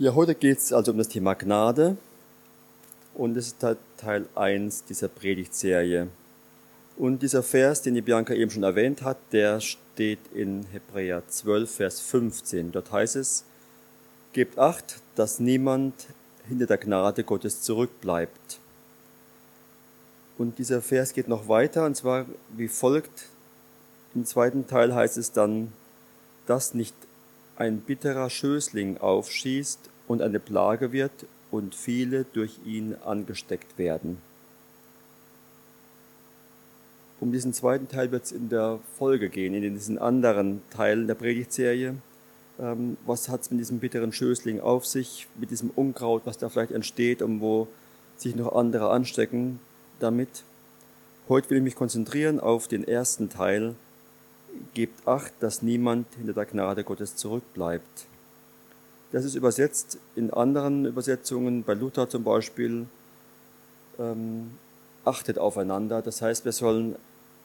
Ja, heute geht es also um das Thema Gnade und es ist Teil 1 dieser Predigtserie. Und dieser Vers, den die Bianca eben schon erwähnt hat, der steht in Hebräer 12, Vers 15. Dort heißt es, Gebt acht, dass niemand hinter der Gnade Gottes zurückbleibt. Und dieser Vers geht noch weiter, und zwar wie folgt. Im zweiten Teil heißt es dann, dass nicht ein bitterer Schößling aufschießt und eine Plage wird und viele durch ihn angesteckt werden. Um diesen zweiten Teil wird es in der Folge gehen, in diesen anderen Teilen der Predigtserie. Ähm, was hat es mit diesem bitteren Schößling auf sich, mit diesem Unkraut, was da vielleicht entsteht und wo sich noch andere anstecken damit? Heute will ich mich konzentrieren auf den ersten Teil, gebt acht, dass niemand hinter der Gnade Gottes zurückbleibt. Das ist übersetzt in anderen Übersetzungen, bei Luther zum Beispiel, ähm, achtet aufeinander. Das heißt, wir sollen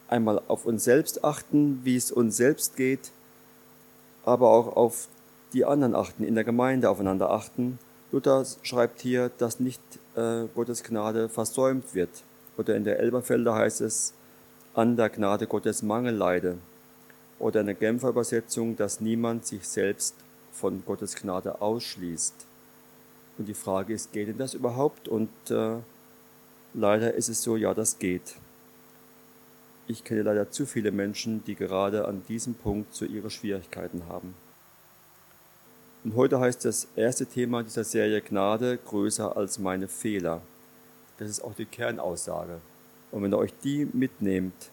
einmal auf uns selbst achten, wie es uns selbst geht, aber auch auf die anderen achten, in der Gemeinde aufeinander achten. Luther schreibt hier, dass nicht äh, Gottes Gnade versäumt wird. Oder in der Elberfelder heißt es, an der Gnade Gottes Mangel leide oder in der Genfer Übersetzung, dass niemand sich selbst von Gottes Gnade ausschließt. Und die Frage ist, geht denn das überhaupt? Und äh, leider ist es so, ja, das geht. Ich kenne leider zu viele Menschen, die gerade an diesem Punkt so ihre Schwierigkeiten haben. Und heute heißt das erste Thema dieser Serie Gnade größer als meine Fehler. Das ist auch die Kernaussage. Und wenn ihr euch die mitnehmt,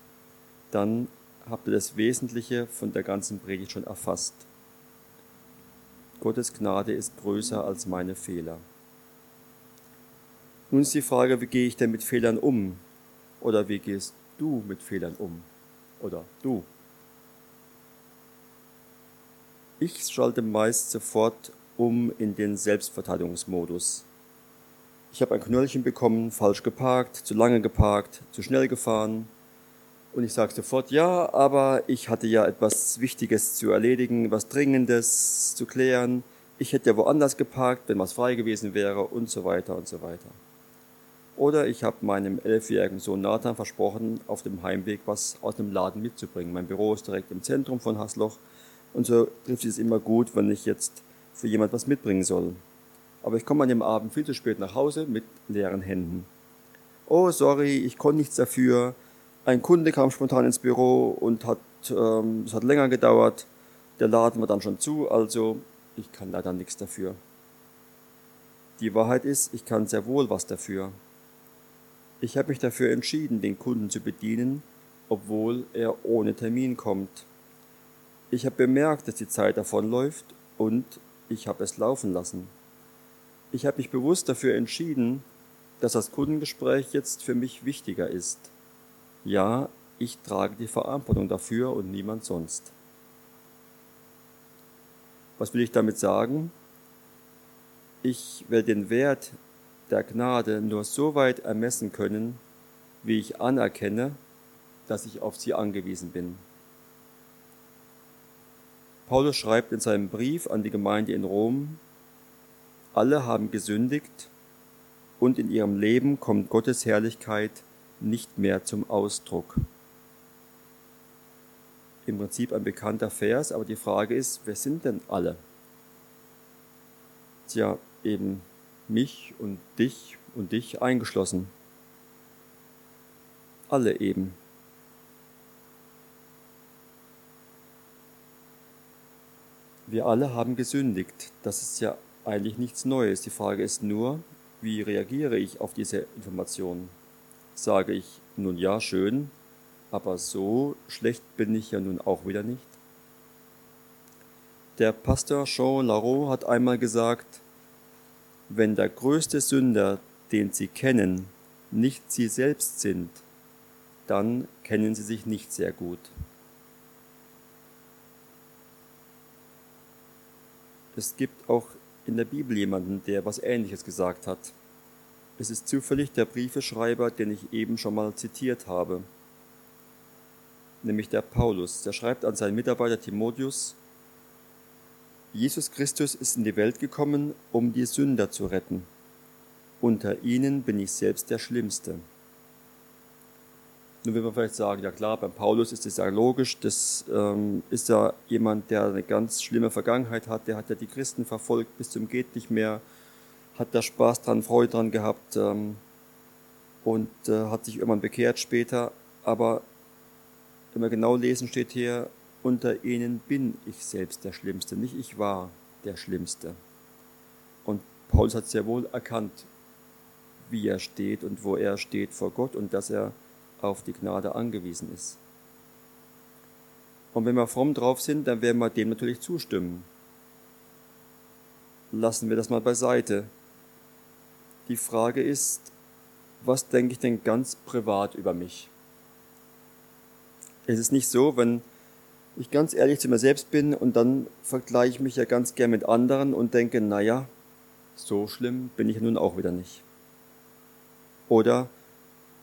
dann habt ihr das Wesentliche von der ganzen Predigt schon erfasst. Gottes Gnade ist größer als meine Fehler. Nun ist die Frage, wie gehe ich denn mit Fehlern um? Oder wie gehst du mit Fehlern um? Oder du? Ich schalte meist sofort um in den Selbstverteidigungsmodus. Ich habe ein Knöllchen bekommen, falsch geparkt, zu lange geparkt, zu schnell gefahren, und ich sage sofort, ja, aber ich hatte ja etwas Wichtiges zu erledigen, was Dringendes zu klären. Ich hätte ja woanders geparkt, wenn was frei gewesen wäre und so weiter und so weiter. Oder ich habe meinem elfjährigen Sohn Nathan versprochen, auf dem Heimweg was aus dem Laden mitzubringen. Mein Büro ist direkt im Zentrum von Hasloch und so trifft es immer gut, wenn ich jetzt für jemand was mitbringen soll. Aber ich komme an dem Abend viel zu spät nach Hause mit leeren Händen. Oh, sorry, ich konnte nichts dafür ein Kunde kam spontan ins Büro und hat, ähm, es hat länger gedauert. Der Laden war dann schon zu, also ich kann leider nichts dafür. Die Wahrheit ist, ich kann sehr wohl was dafür. Ich habe mich dafür entschieden, den Kunden zu bedienen, obwohl er ohne Termin kommt. Ich habe bemerkt, dass die Zeit davonläuft und ich habe es laufen lassen. Ich habe mich bewusst dafür entschieden, dass das Kundengespräch jetzt für mich wichtiger ist. Ja, ich trage die Verantwortung dafür und niemand sonst. Was will ich damit sagen? Ich werde den Wert der Gnade nur so weit ermessen können, wie ich anerkenne, dass ich auf sie angewiesen bin. Paulus schreibt in seinem Brief an die Gemeinde in Rom, alle haben gesündigt und in ihrem Leben kommt Gottes Herrlichkeit nicht mehr zum Ausdruck. Im Prinzip ein bekannter Vers, aber die Frage ist, wer sind denn alle? Tja, eben mich und dich und dich eingeschlossen. Alle eben. Wir alle haben gesündigt. Das ist ja eigentlich nichts Neues. Die Frage ist nur, wie reagiere ich auf diese Informationen? Sage ich, nun ja, schön, aber so schlecht bin ich ja nun auch wieder nicht. Der Pastor Jean Larot hat einmal gesagt, wenn der größte Sünder, den Sie kennen, nicht Sie selbst sind, dann kennen Sie sich nicht sehr gut. Es gibt auch in der Bibel jemanden, der was Ähnliches gesagt hat. Es ist zufällig der Briefeschreiber, den ich eben schon mal zitiert habe, nämlich der Paulus. Der schreibt an seinen Mitarbeiter Timotheus, Jesus Christus ist in die Welt gekommen, um die Sünder zu retten. Unter ihnen bin ich selbst der Schlimmste. Nun will man vielleicht sagen, ja klar, beim Paulus ist das ja logisch, das ähm, ist ja jemand, der eine ganz schlimme Vergangenheit hat, der hat ja die Christen verfolgt bis zum geht nicht mehr, hat da Spaß dran, Freude dran gehabt ähm, und äh, hat sich irgendwann bekehrt später, aber wenn wir genau lesen, steht hier, unter ihnen bin ich selbst der Schlimmste, nicht ich war der Schlimmste. Und Paulus hat sehr wohl erkannt, wie er steht und wo er steht vor Gott und dass er auf die Gnade angewiesen ist. Und wenn wir fromm drauf sind, dann werden wir dem natürlich zustimmen. Lassen wir das mal beiseite. Die Frage ist, was denke ich denn ganz privat über mich? Es ist nicht so, wenn ich ganz ehrlich zu mir selbst bin und dann vergleiche ich mich ja ganz gern mit anderen und denke, naja, so schlimm bin ich nun auch wieder nicht. Oder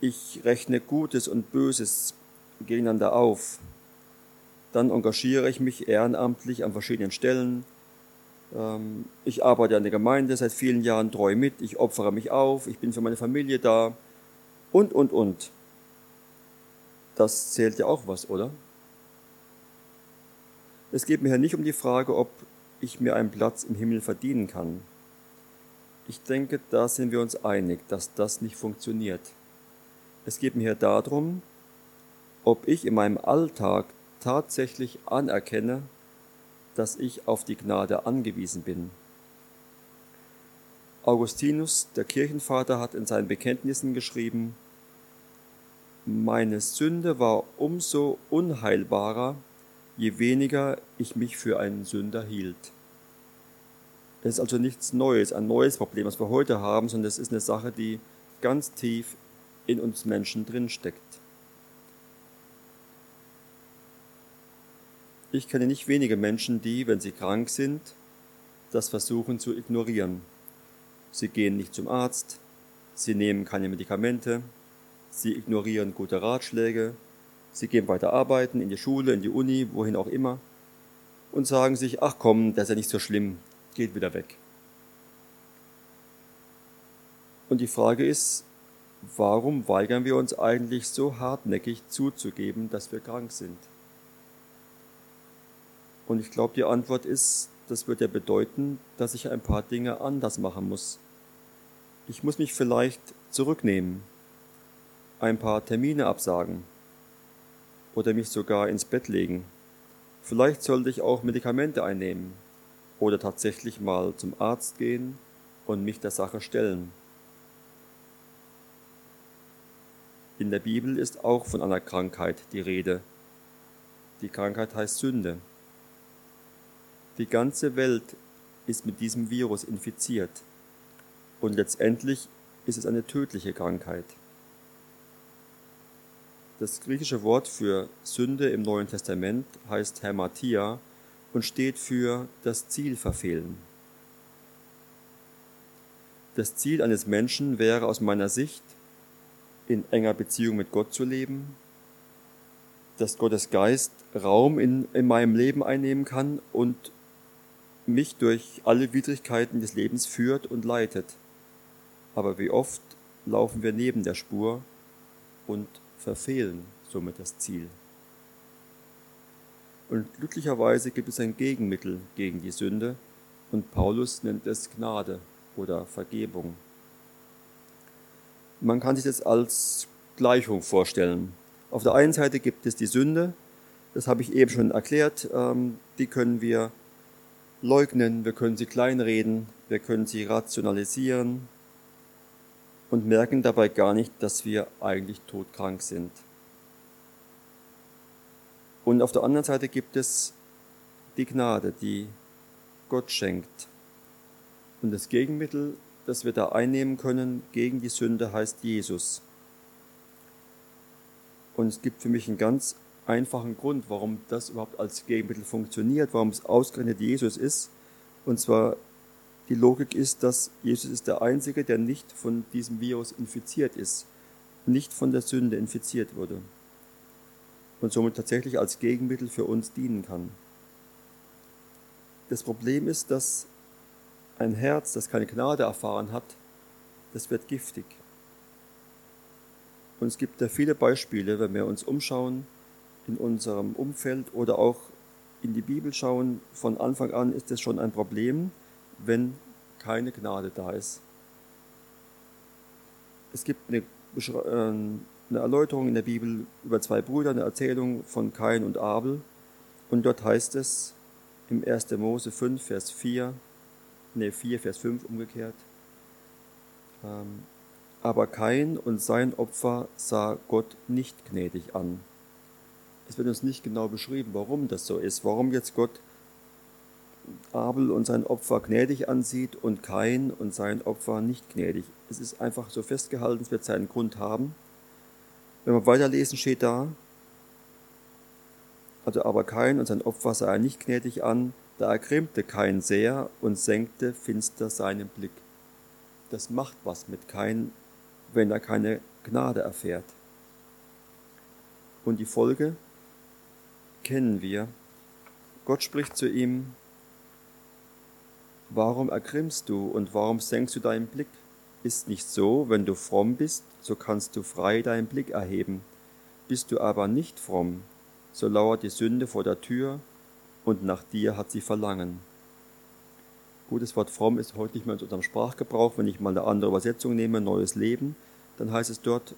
ich rechne Gutes und Böses gegeneinander auf. Dann engagiere ich mich ehrenamtlich an verschiedenen Stellen. Ähm, ich arbeite an der Gemeinde seit vielen Jahren treu mit. Ich opfere mich auf. Ich bin für meine Familie da. Und, und, und. Das zählt ja auch was, oder? Es geht mir hier nicht um die Frage, ob ich mir einen Platz im Himmel verdienen kann. Ich denke, da sind wir uns einig, dass das nicht funktioniert. Es geht mir hier darum, ob ich in meinem Alltag tatsächlich anerkenne, dass ich auf die Gnade angewiesen bin. Augustinus, der Kirchenvater, hat in seinen Bekenntnissen geschrieben, meine Sünde war umso unheilbarer, je weniger ich mich für einen Sünder hielt. Es ist also nichts Neues, ein neues Problem, was wir heute haben, sondern es ist eine Sache, die ganz tief in uns Menschen drinsteckt. Ich kenne nicht wenige Menschen, die, wenn sie krank sind, das versuchen zu ignorieren. Sie gehen nicht zum Arzt, sie nehmen keine Medikamente, sie ignorieren gute Ratschläge, sie gehen weiter arbeiten, in die Schule, in die Uni, wohin auch immer, und sagen sich, ach komm, das ist ja nicht so schlimm, geht wieder weg. Und die Frage ist, warum weigern wir uns eigentlich so hartnäckig zuzugeben, dass wir krank sind? Und ich glaube, die Antwort ist, das wird ja bedeuten, dass ich ein paar Dinge anders machen muss. Ich muss mich vielleicht zurücknehmen, ein paar Termine absagen oder mich sogar ins Bett legen. Vielleicht sollte ich auch Medikamente einnehmen oder tatsächlich mal zum Arzt gehen und mich der Sache stellen. In der Bibel ist auch von einer Krankheit die Rede. Die Krankheit heißt Sünde. Die ganze Welt ist mit diesem Virus infiziert und letztendlich ist es eine tödliche Krankheit. Das griechische Wort für Sünde im Neuen Testament heißt Hermatia und steht für das Ziel verfehlen. Das Ziel eines Menschen wäre aus meiner Sicht, in enger Beziehung mit Gott zu leben, dass Gottes Geist Raum in, in meinem Leben einnehmen kann und mich durch alle Widrigkeiten des Lebens führt und leitet. Aber wie oft laufen wir neben der Spur und verfehlen somit das Ziel. Und glücklicherweise gibt es ein Gegenmittel gegen die Sünde und Paulus nennt es Gnade oder Vergebung. Man kann sich das als Gleichung vorstellen. Auf der einen Seite gibt es die Sünde, das habe ich eben schon erklärt, ähm, die können wir leugnen, wir können sie kleinreden, wir können sie rationalisieren, und merken dabei gar nicht, dass wir eigentlich todkrank sind. Und auf der anderen Seite gibt es die Gnade, die Gott schenkt. Und das Gegenmittel, das wir da einnehmen können gegen die Sünde, heißt Jesus. Und es gibt für mich einen ganz einfachen Grund, warum das überhaupt als Gegenmittel funktioniert, warum es ausgerechnet Jesus ist. Und zwar die Logik ist, dass Jesus ist der Einzige, der nicht von diesem Virus infiziert ist, nicht von der Sünde infiziert wurde und somit tatsächlich als Gegenmittel für uns dienen kann. Das Problem ist, dass ein Herz, das keine Gnade erfahren hat, das wird giftig. Und es gibt da viele Beispiele, wenn wir uns umschauen in unserem Umfeld oder auch in die Bibel schauen. Von Anfang an ist es schon ein Problem, wenn keine Gnade da ist. Es gibt eine, äh, eine Erläuterung in der Bibel über zwei Brüder, eine Erzählung von Kain und Abel. Und dort heißt es im 1. Mose 5, Vers 4, ne 4, Vers 5 umgekehrt. Ähm, aber Kain und sein Opfer sah Gott nicht gnädig an. Es wird uns nicht genau beschrieben, warum das so ist, warum jetzt Gott Abel und sein Opfer gnädig ansieht und Kain und sein Opfer nicht gnädig. Es ist einfach so festgehalten, es wird seinen Grund haben. Wenn wir weiterlesen, steht da, also aber Kain und sein Opfer sah er nicht gnädig an, da ergrimmte Kain sehr und senkte finster seinen Blick. Das macht was mit Kain, wenn er keine Gnade erfährt. Und die Folge kennen wir. Gott spricht zu ihm, Warum ergrimmst du und warum senkst du deinen Blick? Ist nicht so, wenn du fromm bist, so kannst du frei deinen Blick erheben. Bist du aber nicht fromm, so lauert die Sünde vor der Tür und nach dir hat sie Verlangen. Gutes Wort fromm ist heute nicht mehr in unserem Sprachgebrauch. Wenn ich mal eine andere Übersetzung nehme, neues Leben, dann heißt es dort,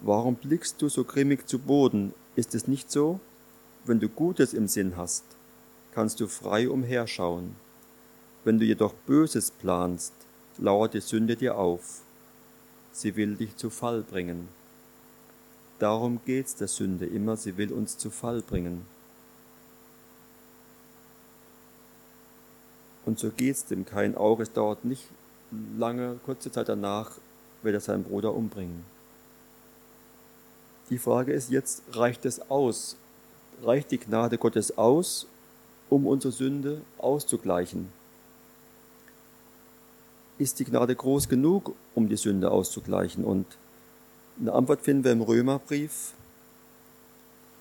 warum blickst du so grimmig zu Boden? Ist es nicht so? Wenn du Gutes im Sinn hast, kannst du frei umherschauen. Wenn du jedoch Böses planst, lauert die Sünde dir auf. Sie will dich zu Fall bringen. Darum geht's der Sünde immer, sie will uns zu Fall bringen. Und so geht's dem Kain auch. Es dauert nicht lange, kurze Zeit danach, wird er seinen Bruder umbringen. Die Frage ist jetzt, reicht es aus? Reicht die Gnade Gottes aus, um unsere Sünde auszugleichen? Ist die Gnade groß genug, um die Sünde auszugleichen? Und eine Antwort finden wir im Römerbrief,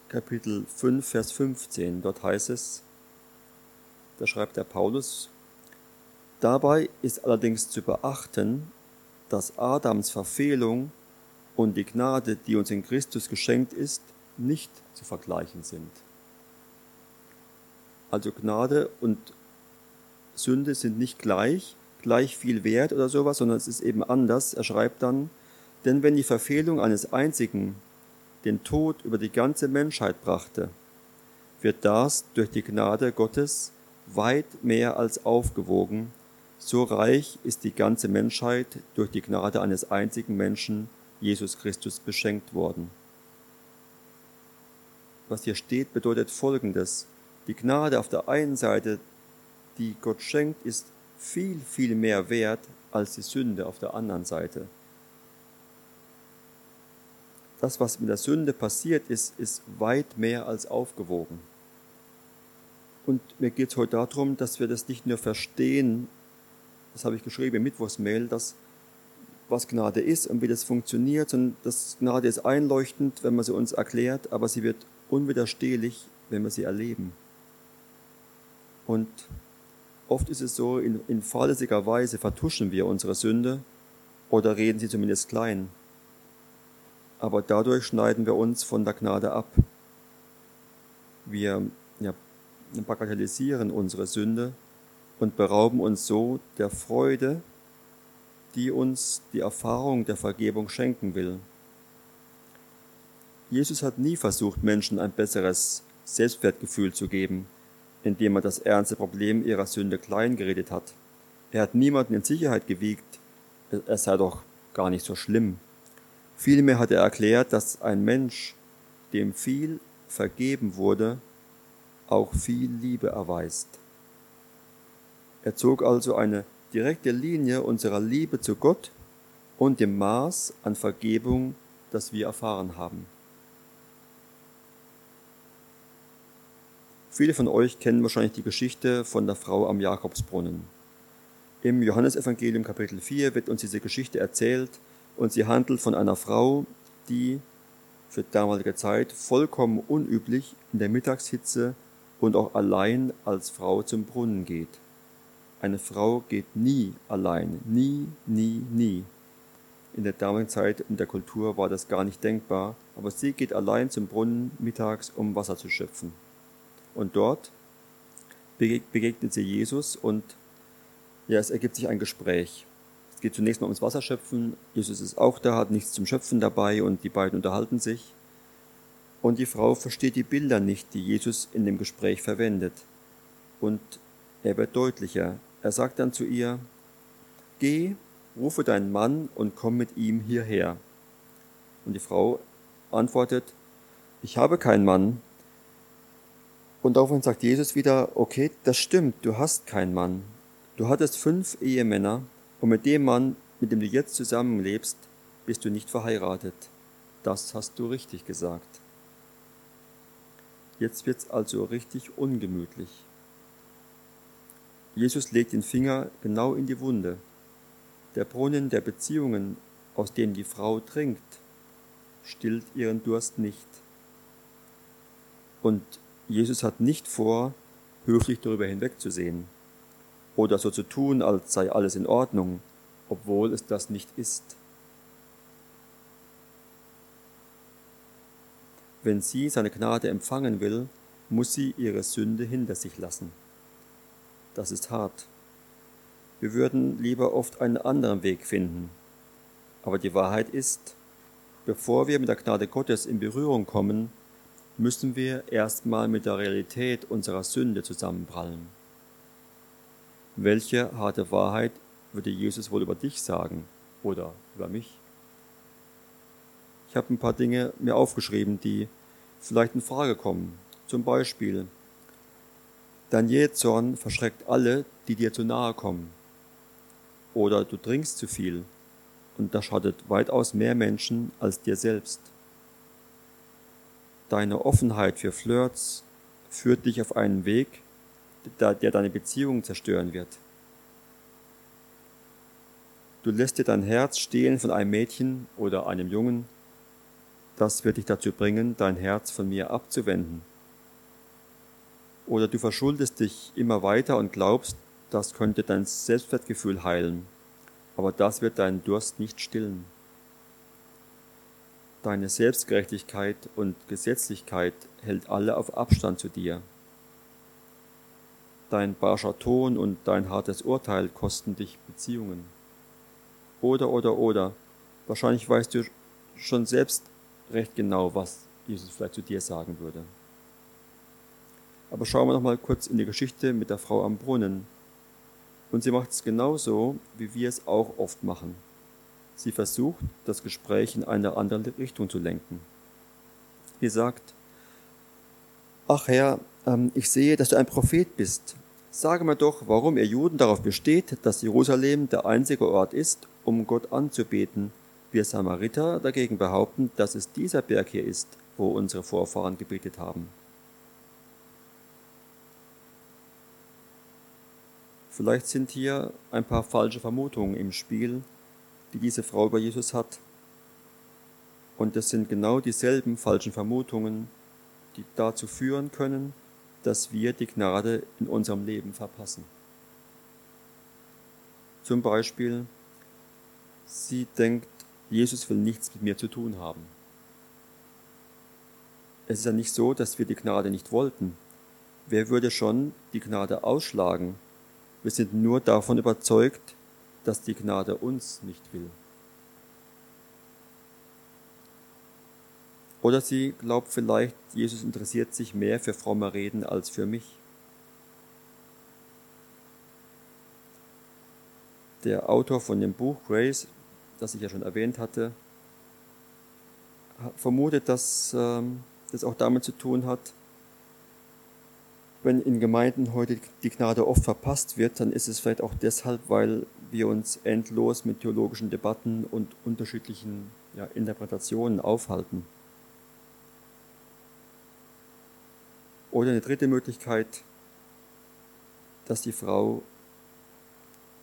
Kapitel 5, Vers 15. Dort heißt es, da schreibt der Paulus, dabei ist allerdings zu beachten, dass Adams Verfehlung und die Gnade, die uns in Christus geschenkt ist, nicht zu vergleichen sind. Also Gnade und Sünde sind nicht gleich, gleich viel wert oder sowas, sondern es ist eben anders. Er schreibt dann, denn wenn die Verfehlung eines einzigen den Tod über die ganze Menschheit brachte, wird das durch die Gnade Gottes weit mehr als aufgewogen. So reich ist die ganze Menschheit durch die Gnade eines einzigen Menschen, Jesus Christus, beschenkt worden. Was hier steht, bedeutet Folgendes. Die Gnade auf der einen Seite, die Gott schenkt, ist viel, viel mehr wert als die Sünde auf der anderen Seite das, was mit der Sünde passiert ist, ist weit mehr als aufgewogen. Und mir geht es heute darum, dass wir das nicht nur verstehen, das habe ich geschrieben im Mittwochsmail, dass was Gnade ist und wie das funktioniert, sondern dass Gnade ist einleuchtend, wenn man sie uns erklärt, aber sie wird unwiderstehlich, wenn wir sie erleben. Und oft ist es so, in, in fahrlässiger Weise vertuschen wir unsere Sünde oder reden sie zumindest klein aber dadurch schneiden wir uns von der Gnade ab. Wir ja, bagatellisieren unsere Sünde und berauben uns so der Freude, die uns die Erfahrung der Vergebung schenken will. Jesus hat nie versucht, Menschen ein besseres Selbstwertgefühl zu geben, indem er das ernste Problem ihrer Sünde kleingeredet hat. Er hat niemanden in Sicherheit gewiegt, es sei doch gar nicht so schlimm. Vielmehr hat er erklärt, dass ein Mensch, dem viel vergeben wurde, auch viel Liebe erweist. Er zog also eine direkte Linie unserer Liebe zu Gott und dem Maß an Vergebung, das wir erfahren haben. Viele von euch kennen wahrscheinlich die Geschichte von der Frau am Jakobsbrunnen. Im Johannesevangelium Kapitel 4 wird uns diese Geschichte erzählt, und sie handelt von einer Frau, die für damalige Zeit vollkommen unüblich in der Mittagshitze und auch allein als Frau zum Brunnen geht. Eine Frau geht nie allein, nie, nie, nie. In der damaligen Zeit in der Kultur war das gar nicht denkbar, aber sie geht allein zum Brunnen mittags, um Wasser zu schöpfen. Und dort begegnet sie Jesus und ja, es ergibt sich ein Gespräch. Es geht zunächst mal ums Wasserschöpfen. Jesus ist auch da, hat nichts zum Schöpfen dabei und die beiden unterhalten sich. Und die Frau versteht die Bilder nicht, die Jesus in dem Gespräch verwendet. Und er wird deutlicher. Er sagt dann zu ihr, Geh, rufe deinen Mann und komm mit ihm hierher. Und die Frau antwortet, ich habe keinen Mann. Und daraufhin sagt Jesus wieder, okay, das stimmt, du hast keinen Mann. Du hattest fünf Ehemänner und mit dem Mann, mit dem du jetzt zusammenlebst, bist du nicht verheiratet. Das hast du richtig gesagt. Jetzt wird's also richtig ungemütlich. Jesus legt den Finger genau in die Wunde. Der Brunnen der Beziehungen, aus dem die Frau trinkt, stillt ihren Durst nicht. Und Jesus hat nicht vor, höflich darüber hinwegzusehen oder so zu tun, als sei alles in Ordnung, obwohl es das nicht ist. Wenn sie seine Gnade empfangen will, muss sie ihre Sünde hinter sich lassen. Das ist hart. Wir würden lieber oft einen anderen Weg finden. Aber die Wahrheit ist, bevor wir mit der Gnade Gottes in Berührung kommen, müssen wir erstmal mit der Realität unserer Sünde zusammenprallen. Welche harte Wahrheit würde Jesus wohl über dich sagen oder über mich? Ich habe ein paar Dinge mir aufgeschrieben, die vielleicht in Frage kommen. Zum Beispiel, dein Jähzorn verschreckt alle, die dir zu nahe kommen. Oder du trinkst zu viel und das schadet weitaus mehr Menschen als dir selbst. Deine Offenheit für Flirts führt dich auf einen Weg, der deine Beziehung zerstören wird. Du lässt dir dein Herz stehlen von einem Mädchen oder einem Jungen, das wird dich dazu bringen, dein Herz von mir abzuwenden. Oder du verschuldest dich immer weiter und glaubst, das könnte dein Selbstwertgefühl heilen, aber das wird deinen Durst nicht stillen. Deine Selbstgerechtigkeit und Gesetzlichkeit hält alle auf Abstand zu dir. Dein barscher Ton und dein hartes Urteil kosten dich Beziehungen. Oder, oder, oder. Wahrscheinlich weißt du schon selbst recht genau, was Jesus vielleicht zu dir sagen würde. Aber schauen wir noch mal kurz in die Geschichte mit der Frau am Brunnen. Und sie macht es genauso, wie wir es auch oft machen. Sie versucht, das Gespräch in eine andere Richtung zu lenken. Sie sagt, Ach Herr, ähm, ich sehe, dass du ein Prophet bist. Sage mir doch, warum ihr Juden darauf besteht, dass Jerusalem der einzige Ort ist, um Gott anzubeten wir Samariter dagegen behaupten, dass es dieser Berg hier ist, wo unsere Vorfahren gebetet haben. Vielleicht sind hier ein paar falsche Vermutungen im Spiel, die diese Frau über Jesus hat. Und es sind genau dieselben falschen Vermutungen, die dazu führen können, dass wir die Gnade in unserem Leben verpassen. Zum Beispiel, sie denkt, Jesus will nichts mit mir zu tun haben. Es ist ja nicht so, dass wir die Gnade nicht wollten. Wer würde schon die Gnade ausschlagen? Wir sind nur davon überzeugt, dass die Gnade uns nicht will. Oder sie glaubt vielleicht, Jesus interessiert sich mehr für fromme Reden als für mich. Der Autor von dem Buch Grace das ich ja schon erwähnt hatte, vermutet, dass ähm, das auch damit zu tun hat, wenn in Gemeinden heute die Gnade oft verpasst wird, dann ist es vielleicht auch deshalb, weil wir uns endlos mit theologischen Debatten und unterschiedlichen ja, Interpretationen aufhalten. Oder eine dritte Möglichkeit, dass die Frau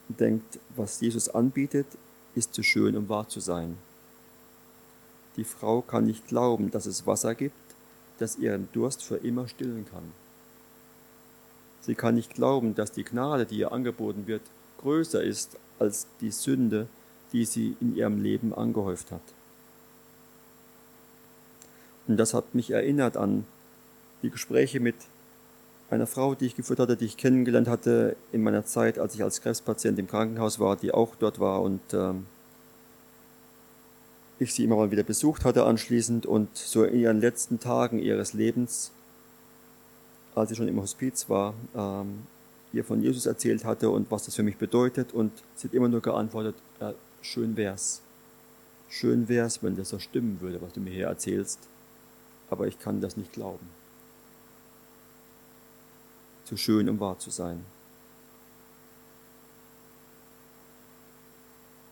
denkt, was Jesus anbietet, ist zu schön, um wahr zu sein. Die Frau kann nicht glauben, dass es Wasser gibt, das ihren Durst für immer stillen kann. Sie kann nicht glauben, dass die Gnade, die ihr angeboten wird, größer ist als die Sünde, die sie in ihrem Leben angehäuft hat. Und das hat mich erinnert an die Gespräche mit einer Frau, die ich geführt hatte, die ich kennengelernt hatte in meiner Zeit, als ich als Krebspatient im Krankenhaus war, die auch dort war und ähm, ich sie immer mal wieder besucht hatte anschließend und so in ihren letzten Tagen ihres Lebens, als sie schon im Hospiz war, ähm, ihr von Jesus erzählt hatte und was das für mich bedeutet und sie hat immer nur geantwortet, ja, schön wär's. Schön wär's, wenn das so stimmen würde, was du mir hier erzählst, aber ich kann das nicht glauben. Zu schön, um wahr zu sein.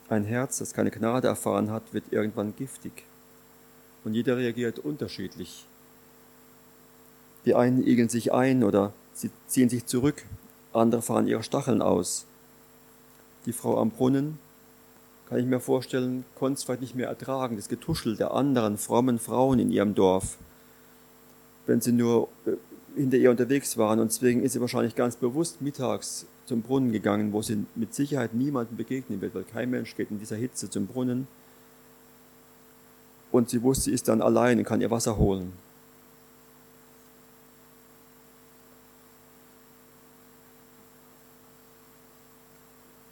Ein Herz, das keine Gnade erfahren hat, wird irgendwann giftig. Und jeder reagiert unterschiedlich. Die einen igeln sich ein oder sie ziehen sich zurück, andere fahren ihre Stacheln aus. Die Frau am Brunnen, kann ich mir vorstellen, konnte es vielleicht nicht mehr ertragen, das Getuschel der anderen frommen Frauen in ihrem Dorf. Wenn sie nur äh, hinter ihr unterwegs waren und deswegen ist sie wahrscheinlich ganz bewusst mittags zum Brunnen gegangen, wo sie mit Sicherheit niemandem begegnen wird, weil kein Mensch geht in dieser Hitze zum Brunnen. Und sie wusste, sie ist dann allein und kann ihr Wasser holen.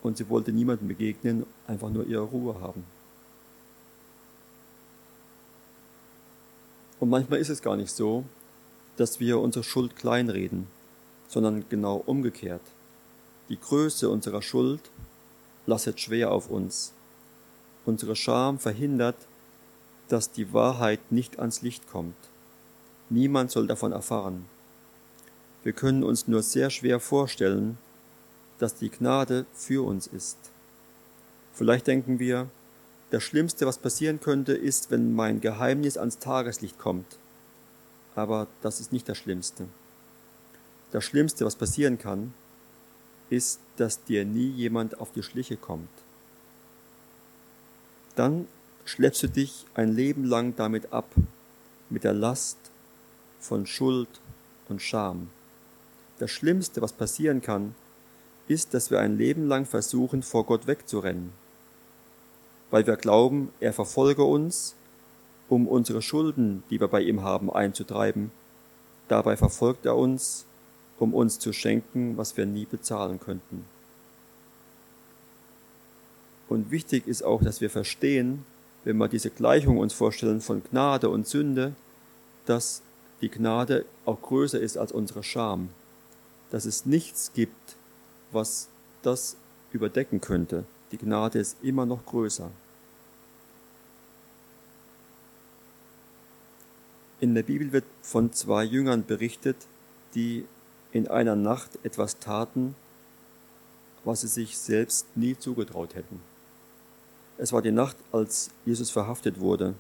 Und sie wollte niemandem begegnen, einfach nur ihre Ruhe haben. Und manchmal ist es gar nicht so, dass wir unsere Schuld kleinreden, sondern genau umgekehrt. Die Größe unserer Schuld lastet schwer auf uns. Unsere Scham verhindert, dass die Wahrheit nicht ans Licht kommt. Niemand soll davon erfahren. Wir können uns nur sehr schwer vorstellen, dass die Gnade für uns ist. Vielleicht denken wir, das Schlimmste, was passieren könnte, ist, wenn mein Geheimnis ans Tageslicht kommt. Aber das ist nicht das Schlimmste. Das Schlimmste, was passieren kann, ist, dass dir nie jemand auf die Schliche kommt. Dann schleppst du dich ein Leben lang damit ab, mit der Last von Schuld und Scham. Das Schlimmste, was passieren kann, ist, dass wir ein Leben lang versuchen, vor Gott wegzurennen, weil wir glauben, er verfolge uns, um unsere Schulden, die wir bei ihm haben, einzutreiben. Dabei verfolgt er uns, um uns zu schenken, was wir nie bezahlen könnten. Und wichtig ist auch, dass wir verstehen, wenn wir diese Gleichung uns vorstellen von Gnade und Sünde, dass die Gnade auch größer ist als unsere Scham, dass es nichts gibt, was das überdecken könnte. Die Gnade ist immer noch größer. In der Bibel wird von zwei Jüngern berichtet, die in einer Nacht etwas taten, was sie sich selbst nie zugetraut hätten. Es war die Nacht, als Jesus verhaftet wurde.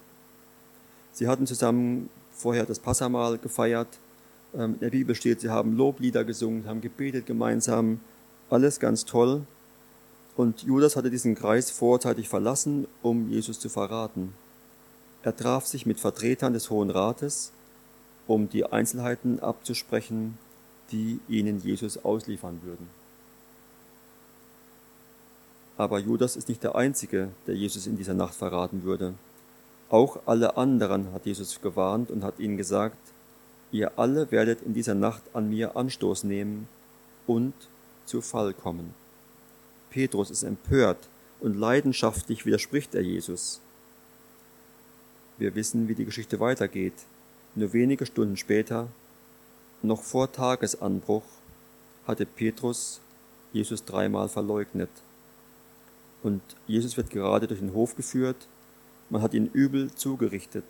Sie hatten zusammen vorher das Passamal gefeiert. Ähm, in der Bibel steht, sie haben Loblieder gesungen, haben gebetet gemeinsam. Alles ganz toll. Und Judas hatte diesen Kreis vorzeitig verlassen, um Jesus zu verraten. Er traf sich mit Vertretern des Hohen Rates, um die Einzelheiten abzusprechen, die ihnen Jesus ausliefern würden. Aber Judas ist nicht der Einzige, der Jesus in dieser Nacht verraten würde. Auch alle anderen hat Jesus gewarnt und hat ihnen gesagt, ihr alle werdet in dieser Nacht an mir Anstoß nehmen und zu Fall kommen. Petrus ist empört und leidenschaftlich widerspricht er Jesus. Wir wissen, wie die Geschichte weitergeht. Nur wenige Stunden später noch vor Tagesanbruch hatte Petrus Jesus dreimal verleugnet. Und Jesus wird gerade durch den Hof geführt, man hat ihn übel zugerichtet,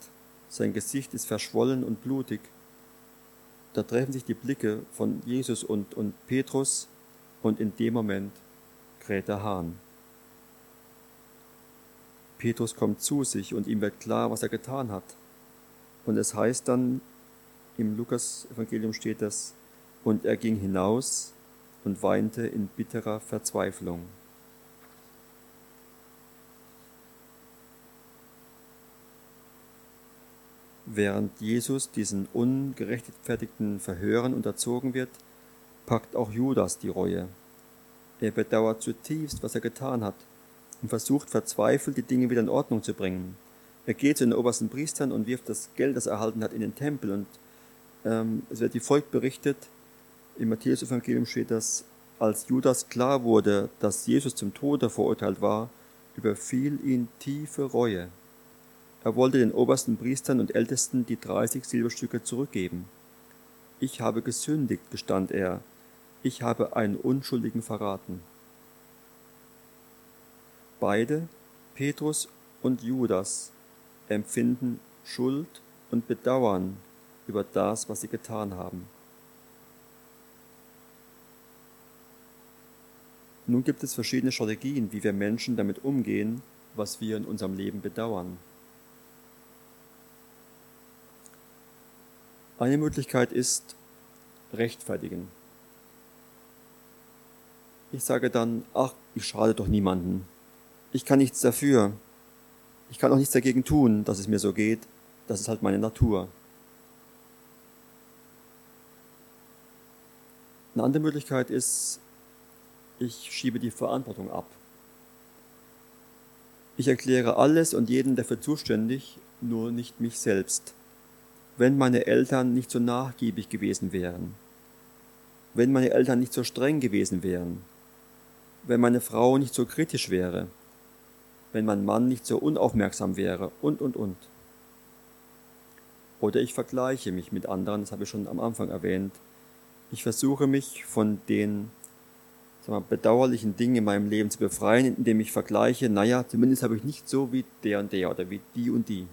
sein Gesicht ist verschwollen und blutig. Da treffen sich die Blicke von Jesus und, und Petrus und in dem Moment kräht der Hahn. Petrus kommt zu sich und ihm wird klar, was er getan hat. Und es heißt dann im Lukas-Evangelium steht das, und er ging hinaus und weinte in bitterer Verzweiflung. Während Jesus diesen ungerechtfertigten Verhören unterzogen wird, packt auch Judas die Reue. Er bedauert zutiefst, was er getan hat und versucht verzweifelt, die Dinge wieder in Ordnung zu bringen. Er geht zu den obersten Priestern und wirft das Geld, das er erhalten hat, in den Tempel. Und ähm, es wird wie folgt berichtet, im Matthäus-Evangelium steht, dass als Judas klar wurde, dass Jesus zum Tode verurteilt war, überfiel ihn tiefe Reue. Er wollte den obersten Priestern und Ältesten die 30 Silberstücke zurückgeben. Ich habe gesündigt, gestand er. Ich habe einen Unschuldigen verraten. Beide, Petrus und Judas, empfinden Schuld und Bedauern über das, was sie getan haben. Nun gibt es verschiedene Strategien, wie wir Menschen damit umgehen, was wir in unserem Leben bedauern. Eine Möglichkeit ist rechtfertigen. Ich sage dann, ach, ich schade doch niemanden. Ich kann nichts dafür. Ich kann auch nichts dagegen tun, dass es mir so geht. Das ist halt meine Natur. Eine andere Möglichkeit ist, ich schiebe die Verantwortung ab. Ich erkläre alles und jeden dafür zuständig, nur nicht mich selbst. Wenn meine Eltern nicht so nachgiebig gewesen wären, wenn meine Eltern nicht so streng gewesen wären, wenn meine Frau nicht so kritisch wäre, wenn mein Mann nicht so unaufmerksam wäre und, und, und. Oder ich vergleiche mich mit anderen, das habe ich schon am Anfang erwähnt. Ich versuche mich von den wir, bedauerlichen Dingen in meinem Leben zu befreien, indem ich vergleiche, naja, zumindest habe ich nicht so wie der und der oder wie die und die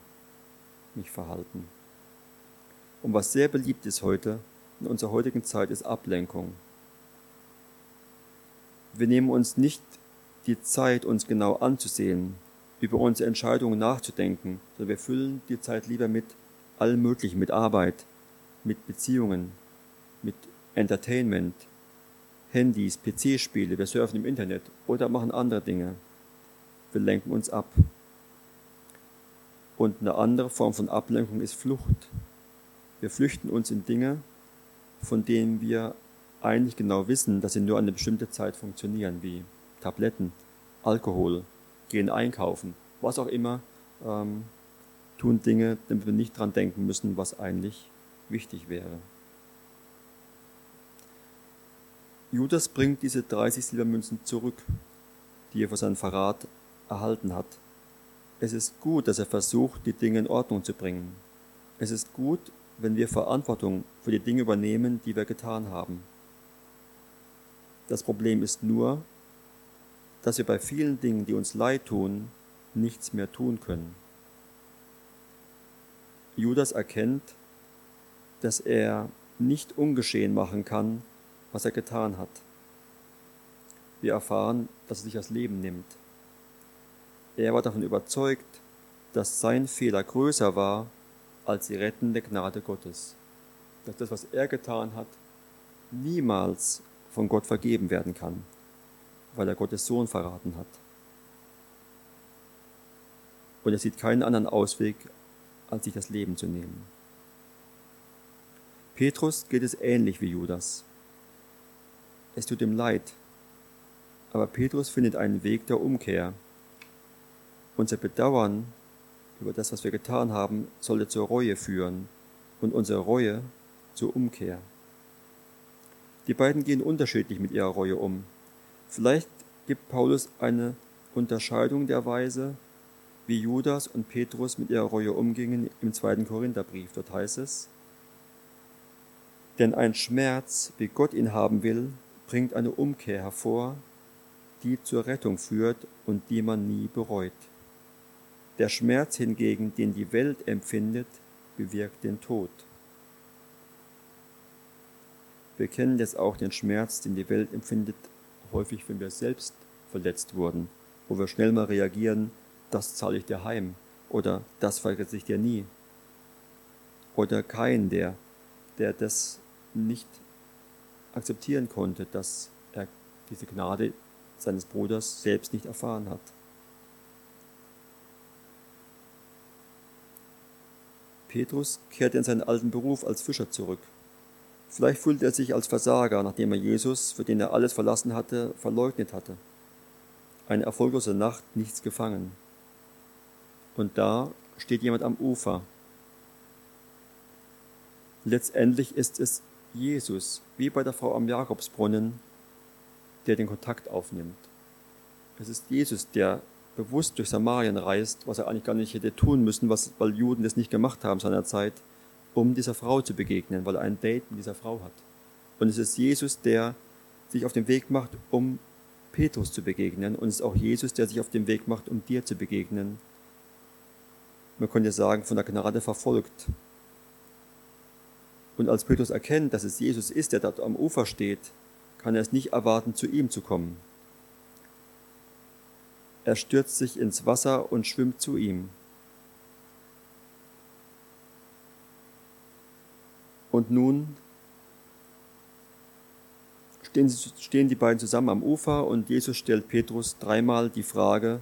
mich verhalten. Und was sehr beliebt ist heute, in unserer heutigen Zeit, ist Ablenkung. Wir nehmen uns nicht die Zeit, uns genau anzusehen, über unsere Entscheidungen nachzudenken, sondern wir füllen die Zeit lieber mit allem Möglichen, mit Arbeit, mit Beziehungen, mit Entertainment, Handys, PC-Spiele, wir surfen im Internet oder machen andere Dinge. Wir lenken uns ab. Und eine andere Form von Ablenkung ist Flucht. Wir flüchten uns in Dinge, von denen wir eigentlich genau wissen, dass sie nur eine bestimmte Zeit funktionieren, wie Tabletten, Alkohol, gehen einkaufen, was auch immer, ähm, tun Dinge, damit wir nicht dran denken müssen, was eigentlich wichtig wäre. Judas bringt diese 30 Silbermünzen zurück, die er für seinen Verrat erhalten hat. Es ist gut, dass er versucht, die Dinge in Ordnung zu bringen. Es ist gut, wenn wir Verantwortung für die Dinge übernehmen, die wir getan haben. Das Problem ist nur, dass wir bei vielen Dingen, die uns leid tun, nichts mehr tun können. Judas erkennt, dass er nicht ungeschehen machen kann, was er getan hat. Wir erfahren, dass er sich das Leben nimmt. Er war davon überzeugt, dass sein Fehler größer war als die rettende Gnade Gottes. Dass das, was er getan hat, niemals von Gott vergeben werden kann weil er Gottes Sohn verraten hat. Und er sieht keinen anderen Ausweg, als sich das Leben zu nehmen. Petrus geht es ähnlich wie Judas. Es tut ihm leid, aber Petrus findet einen Weg der Umkehr. Unser Bedauern über das, was wir getan haben, sollte zur Reue führen und unsere Reue zur Umkehr. Die beiden gehen unterschiedlich mit ihrer Reue um. Vielleicht gibt Paulus eine Unterscheidung der Weise, wie Judas und Petrus mit ihrer Reue umgingen im zweiten Korintherbrief. Dort heißt es, denn ein Schmerz, wie Gott ihn haben will, bringt eine Umkehr hervor, die zur Rettung führt und die man nie bereut. Der Schmerz hingegen, den die Welt empfindet, bewirkt den Tod. Wir kennen jetzt auch den Schmerz, den die Welt empfindet, häufig, wenn wir selbst verletzt wurden, wo wir schnell mal reagieren, das zahle ich dir heim oder das vergesse ich dir nie. Oder kein, der, der das nicht akzeptieren konnte, dass er diese Gnade seines Bruders selbst nicht erfahren hat. Petrus kehrte in seinen alten Beruf als Fischer zurück. Vielleicht fühlte er sich als Versager, nachdem er Jesus, für den er alles verlassen hatte, verleugnet hatte. Eine erfolglose Nacht, nichts gefangen. Und da steht jemand am Ufer. Letztendlich ist es Jesus, wie bei der Frau am Jakobsbrunnen, der den Kontakt aufnimmt. Es ist Jesus, der bewusst durch Samarien reist, was er eigentlich gar nicht hätte tun müssen, weil Juden das nicht gemacht haben seiner Zeit, um dieser Frau zu begegnen, weil er ein Date mit dieser Frau hat. Und es ist Jesus, der sich auf den Weg macht, um Petrus zu begegnen. Und es ist auch Jesus, der sich auf den Weg macht, um dir zu begegnen. Man könnte sagen, von der Gnade verfolgt. Und als Petrus erkennt, dass es Jesus ist, der dort am Ufer steht, kann er es nicht erwarten, zu ihm zu kommen. Er stürzt sich ins Wasser und schwimmt zu ihm. Und nun stehen, stehen die beiden zusammen am Ufer und Jesus stellt Petrus dreimal die Frage,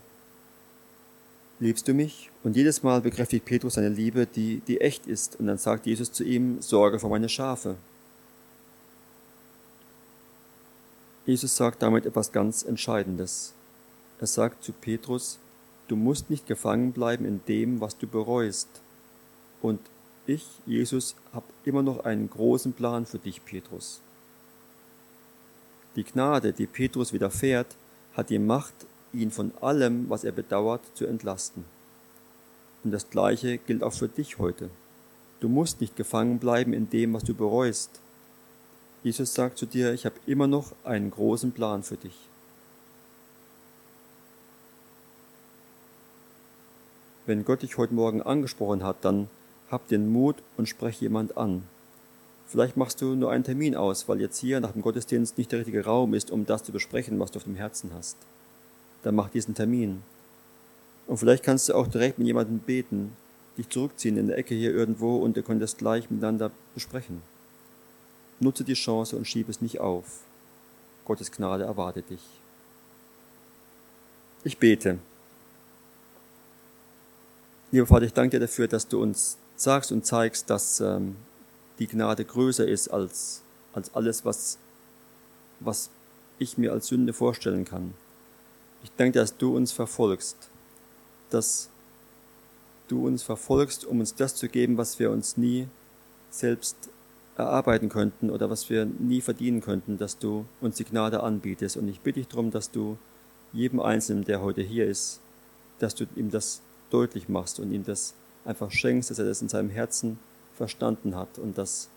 liebst du mich? Und jedes Mal bekräftigt Petrus seine Liebe, die, die echt ist. Und dann sagt Jesus zu ihm, sorge für meine Schafe. Jesus sagt damit etwas ganz Entscheidendes. Er sagt zu Petrus, du musst nicht gefangen bleiben in dem, was du bereust. Und ich, Jesus, habe immer noch einen großen Plan für dich, Petrus. Die Gnade, die Petrus widerfährt, hat die Macht, ihn von allem, was er bedauert, zu entlasten. Und das Gleiche gilt auch für dich heute. Du musst nicht gefangen bleiben in dem, was du bereust. Jesus sagt zu dir, ich habe immer noch einen großen Plan für dich. Wenn Gott dich heute Morgen angesprochen hat, dann hab den Mut und sprech jemand an. Vielleicht machst du nur einen Termin aus, weil jetzt hier nach dem Gottesdienst nicht der richtige Raum ist, um das zu besprechen, was du auf dem Herzen hast. Dann mach diesen Termin. Und vielleicht kannst du auch direkt mit jemandem beten, dich zurückziehen in der Ecke hier irgendwo und ihr könnt das gleich miteinander besprechen. Nutze die Chance und schiebe es nicht auf. Gottes Gnade erwartet dich. Ich bete. Lieber Vater, ich danke dir dafür, dass du uns sagst und zeigst, dass ähm, die Gnade größer ist als, als alles, was, was ich mir als Sünde vorstellen kann. Ich danke dass du uns verfolgst, dass du uns verfolgst, um uns das zu geben, was wir uns nie selbst erarbeiten könnten oder was wir nie verdienen könnten, dass du uns die Gnade anbietest. Und ich bitte dich darum, dass du jedem Einzelnen, der heute hier ist, dass du ihm das deutlich machst und ihm das einfach schenkst, dass er das in seinem Herzen verstanden hat und dass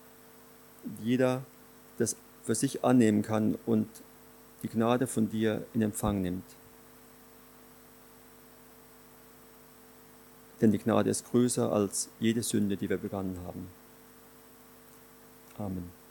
jeder das für sich annehmen kann und die Gnade von dir in Empfang nimmt. Denn die Gnade ist größer als jede Sünde, die wir begangen haben. Amen.